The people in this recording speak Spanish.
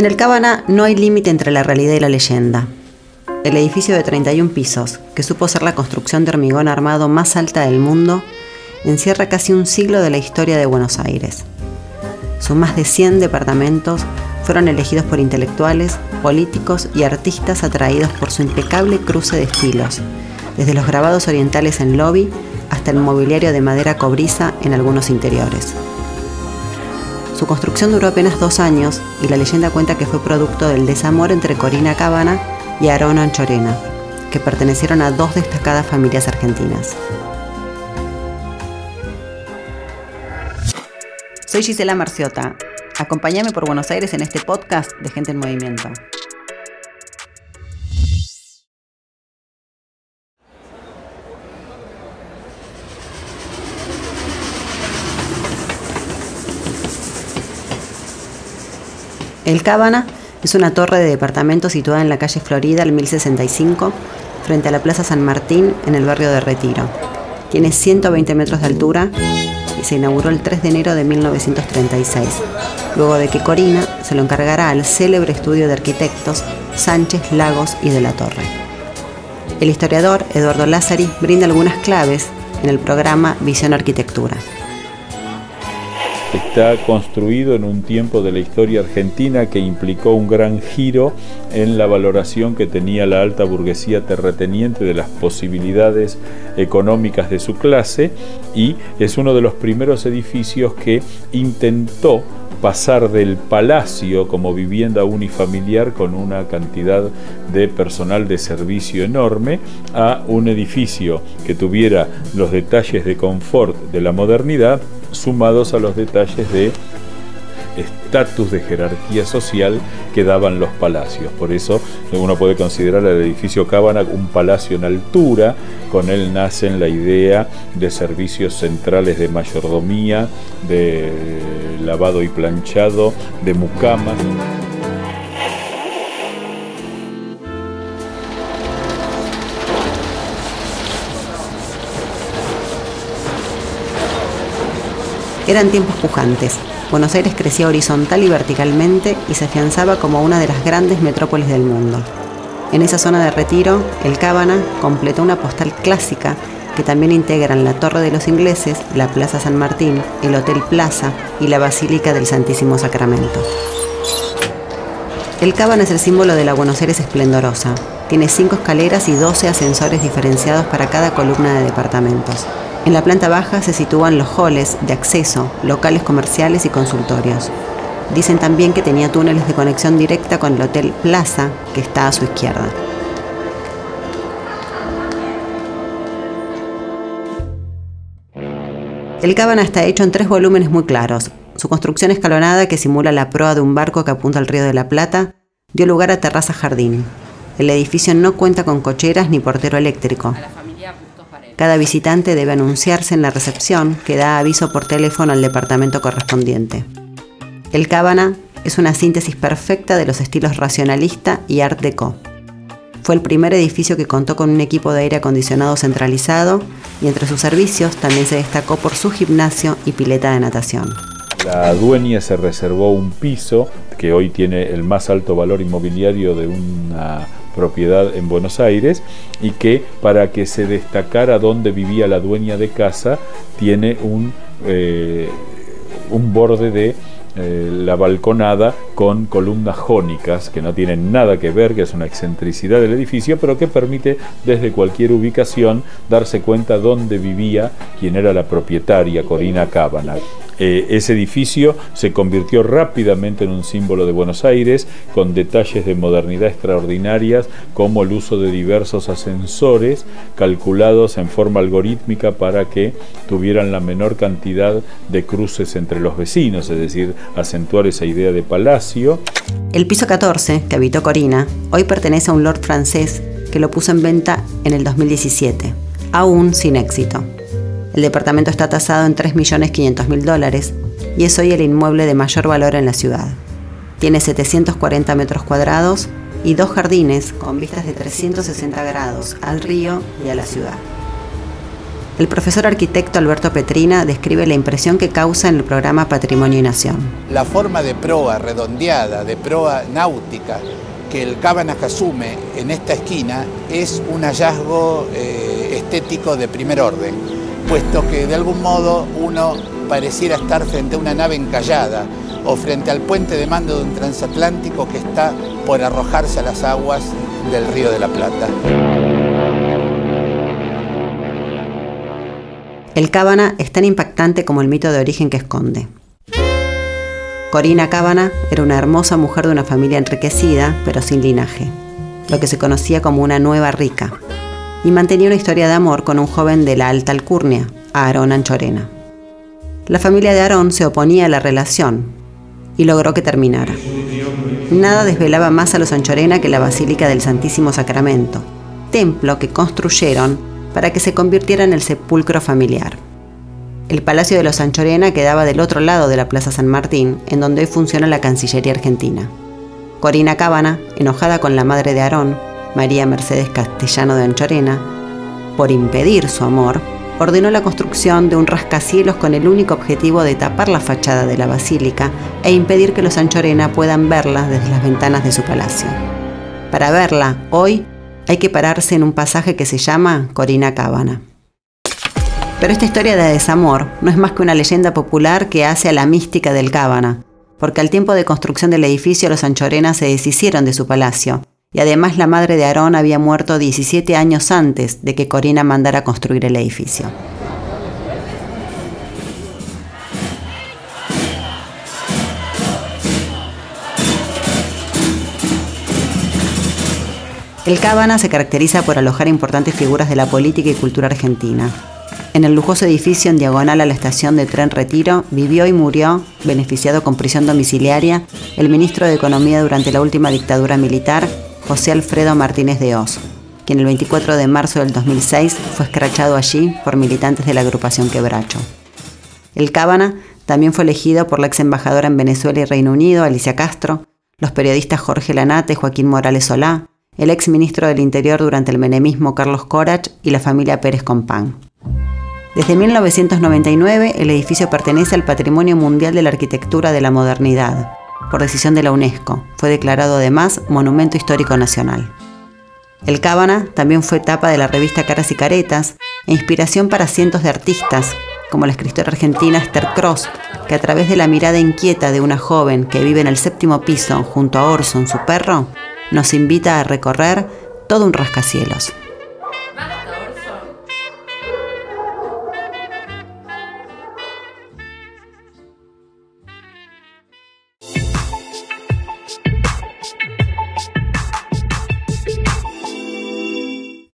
En el Cábana no hay límite entre la realidad y la leyenda. El edificio de 31 pisos, que supo ser la construcción de hormigón armado más alta del mundo, encierra casi un siglo de la historia de Buenos Aires. Sus más de 100 departamentos fueron elegidos por intelectuales, políticos y artistas atraídos por su impecable cruce de estilos, desde los grabados orientales en lobby hasta el mobiliario de madera cobriza en algunos interiores. Su construcción duró apenas dos años y la leyenda cuenta que fue producto del desamor entre Corina Cábana y Aarón Anchorena, que pertenecieron a dos destacadas familias argentinas. Soy Gisela Marciota. Acompáñame por Buenos Aires en este podcast de Gente en Movimiento. El Cábana es una torre de departamento situada en la calle Florida, al 1065, frente a la Plaza San Martín, en el barrio de Retiro. Tiene 120 metros de altura y se inauguró el 3 de enero de 1936, luego de que Corina se lo encargara al célebre estudio de arquitectos Sánchez, Lagos y de la Torre. El historiador Eduardo Lázari brinda algunas claves en el programa Visión Arquitectura está construido en un tiempo de la historia argentina que implicó un gran giro en la valoración que tenía la alta burguesía terrateniente de las posibilidades económicas de su clase y es uno de los primeros edificios que intentó pasar del palacio como vivienda unifamiliar con una cantidad de personal de servicio enorme a un edificio que tuviera los detalles de confort de la modernidad sumados a los detalles de estatus de jerarquía social que daban los palacios. Por eso uno puede considerar el edificio Cábana un palacio en altura, con él nace la idea de servicios centrales de mayordomía, de lavado y planchado, de mucamas. Eran tiempos pujantes. Buenos Aires crecía horizontal y verticalmente y se afianzaba como una de las grandes metrópolis del mundo. En esa zona de retiro, el Cábana completó una postal clásica que también integran la Torre de los Ingleses, la Plaza San Martín, el Hotel Plaza y la Basílica del Santísimo Sacramento. El Cábana es el símbolo de la Buenos Aires esplendorosa. Tiene cinco escaleras y 12 ascensores diferenciados para cada columna de departamentos. En la planta baja se sitúan los halls de acceso, locales comerciales y consultorios. Dicen también que tenía túneles de conexión directa con el Hotel Plaza, que está a su izquierda. El Cábana está hecho en tres volúmenes muy claros. Su construcción escalonada, que simula la proa de un barco que apunta al río de la Plata, dio lugar a terraza jardín. El edificio no cuenta con cocheras ni portero eléctrico. Cada visitante debe anunciarse en la recepción que da aviso por teléfono al departamento correspondiente. El Cábana es una síntesis perfecta de los estilos racionalista y art deco. Fue el primer edificio que contó con un equipo de aire acondicionado centralizado y entre sus servicios también se destacó por su gimnasio y pileta de natación. La dueña se reservó un piso que hoy tiene el más alto valor inmobiliario de una propiedad en Buenos Aires y que para que se destacara dónde vivía la dueña de casa tiene un, eh, un borde de eh, la balconada con columnas jónicas que no tienen nada que ver, que es una excentricidad del edificio, pero que permite desde cualquier ubicación darse cuenta dónde vivía quien era la propietaria, Corina Cábana. Eh, ese edificio se convirtió rápidamente en un símbolo de Buenos Aires, con detalles de modernidad extraordinarias, como el uso de diversos ascensores calculados en forma algorítmica para que tuvieran la menor cantidad de cruces entre los vecinos, es decir, acentuar esa idea de palacio. El piso 14, que habitó Corina, hoy pertenece a un lord francés que lo puso en venta en el 2017, aún sin éxito. El departamento está tasado en 3.500.000 dólares y es hoy el inmueble de mayor valor en la ciudad. Tiene 740 metros cuadrados y dos jardines con vistas de 360 grados al río y a la ciudad. El profesor arquitecto Alberto Petrina describe la impresión que causa en el programa Patrimonio y Nación. La forma de proa redondeada, de proa náutica, que el Cabanaj asume en esta esquina es un hallazgo eh, estético de primer orden, puesto que de algún modo uno pareciera estar frente a una nave encallada o frente al puente de mando de un transatlántico que está por arrojarse a las aguas del Río de la Plata. El Cábana es tan impactante como el mito de origen que esconde. Corina Cábana era una hermosa mujer de una familia enriquecida, pero sin linaje, lo que se conocía como una nueva rica, y mantenía una historia de amor con un joven de la alta alcurnia, Aarón Anchorena. La familia de Aarón se oponía a la relación y logró que terminara. Nada desvelaba más a los Anchorena que la Basílica del Santísimo Sacramento, templo que construyeron para que se convirtiera en el sepulcro familiar. El Palacio de los Anchorena quedaba del otro lado de la Plaza San Martín, en donde hoy funciona la Cancillería Argentina. Corina Cábana, enojada con la madre de Aarón, María Mercedes Castellano de Anchorena, por impedir su amor, ordenó la construcción de un rascacielos con el único objetivo de tapar la fachada de la basílica e impedir que los Anchorena puedan verla desde las ventanas de su palacio. Para verla, hoy hay que pararse en un pasaje que se llama Corina Cábana. Pero esta historia de desamor no es más que una leyenda popular que hace a la mística del Cábana, porque al tiempo de construcción del edificio los anchorenas se deshicieron de su palacio, y además la madre de Aarón había muerto 17 años antes de que Corina mandara construir el edificio. El Cábana se caracteriza por alojar importantes figuras de la política y cultura argentina. En el lujoso edificio en diagonal a la estación de tren Retiro vivió y murió, beneficiado con prisión domiciliaria, el ministro de Economía durante la última dictadura militar, José Alfredo Martínez de Oz, quien el 24 de marzo del 2006 fue escrachado allí por militantes de la agrupación Quebracho. El Cábana también fue elegido por la ex embajadora en Venezuela y Reino Unido, Alicia Castro, los periodistas Jorge Lanate y Joaquín Morales Solá, el ex ministro del Interior durante el menemismo Carlos Corach y la familia Pérez Compán. Desde 1999, el edificio pertenece al Patrimonio Mundial de la Arquitectura de la Modernidad. Por decisión de la UNESCO, fue declarado además Monumento Histórico Nacional. El Cábana también fue tapa de la revista Caras y Caretas e inspiración para cientos de artistas, como la escritora argentina Esther Cross, que a través de la mirada inquieta de una joven que vive en el séptimo piso junto a Orson, su perro, nos invita a recorrer todo un rascacielos.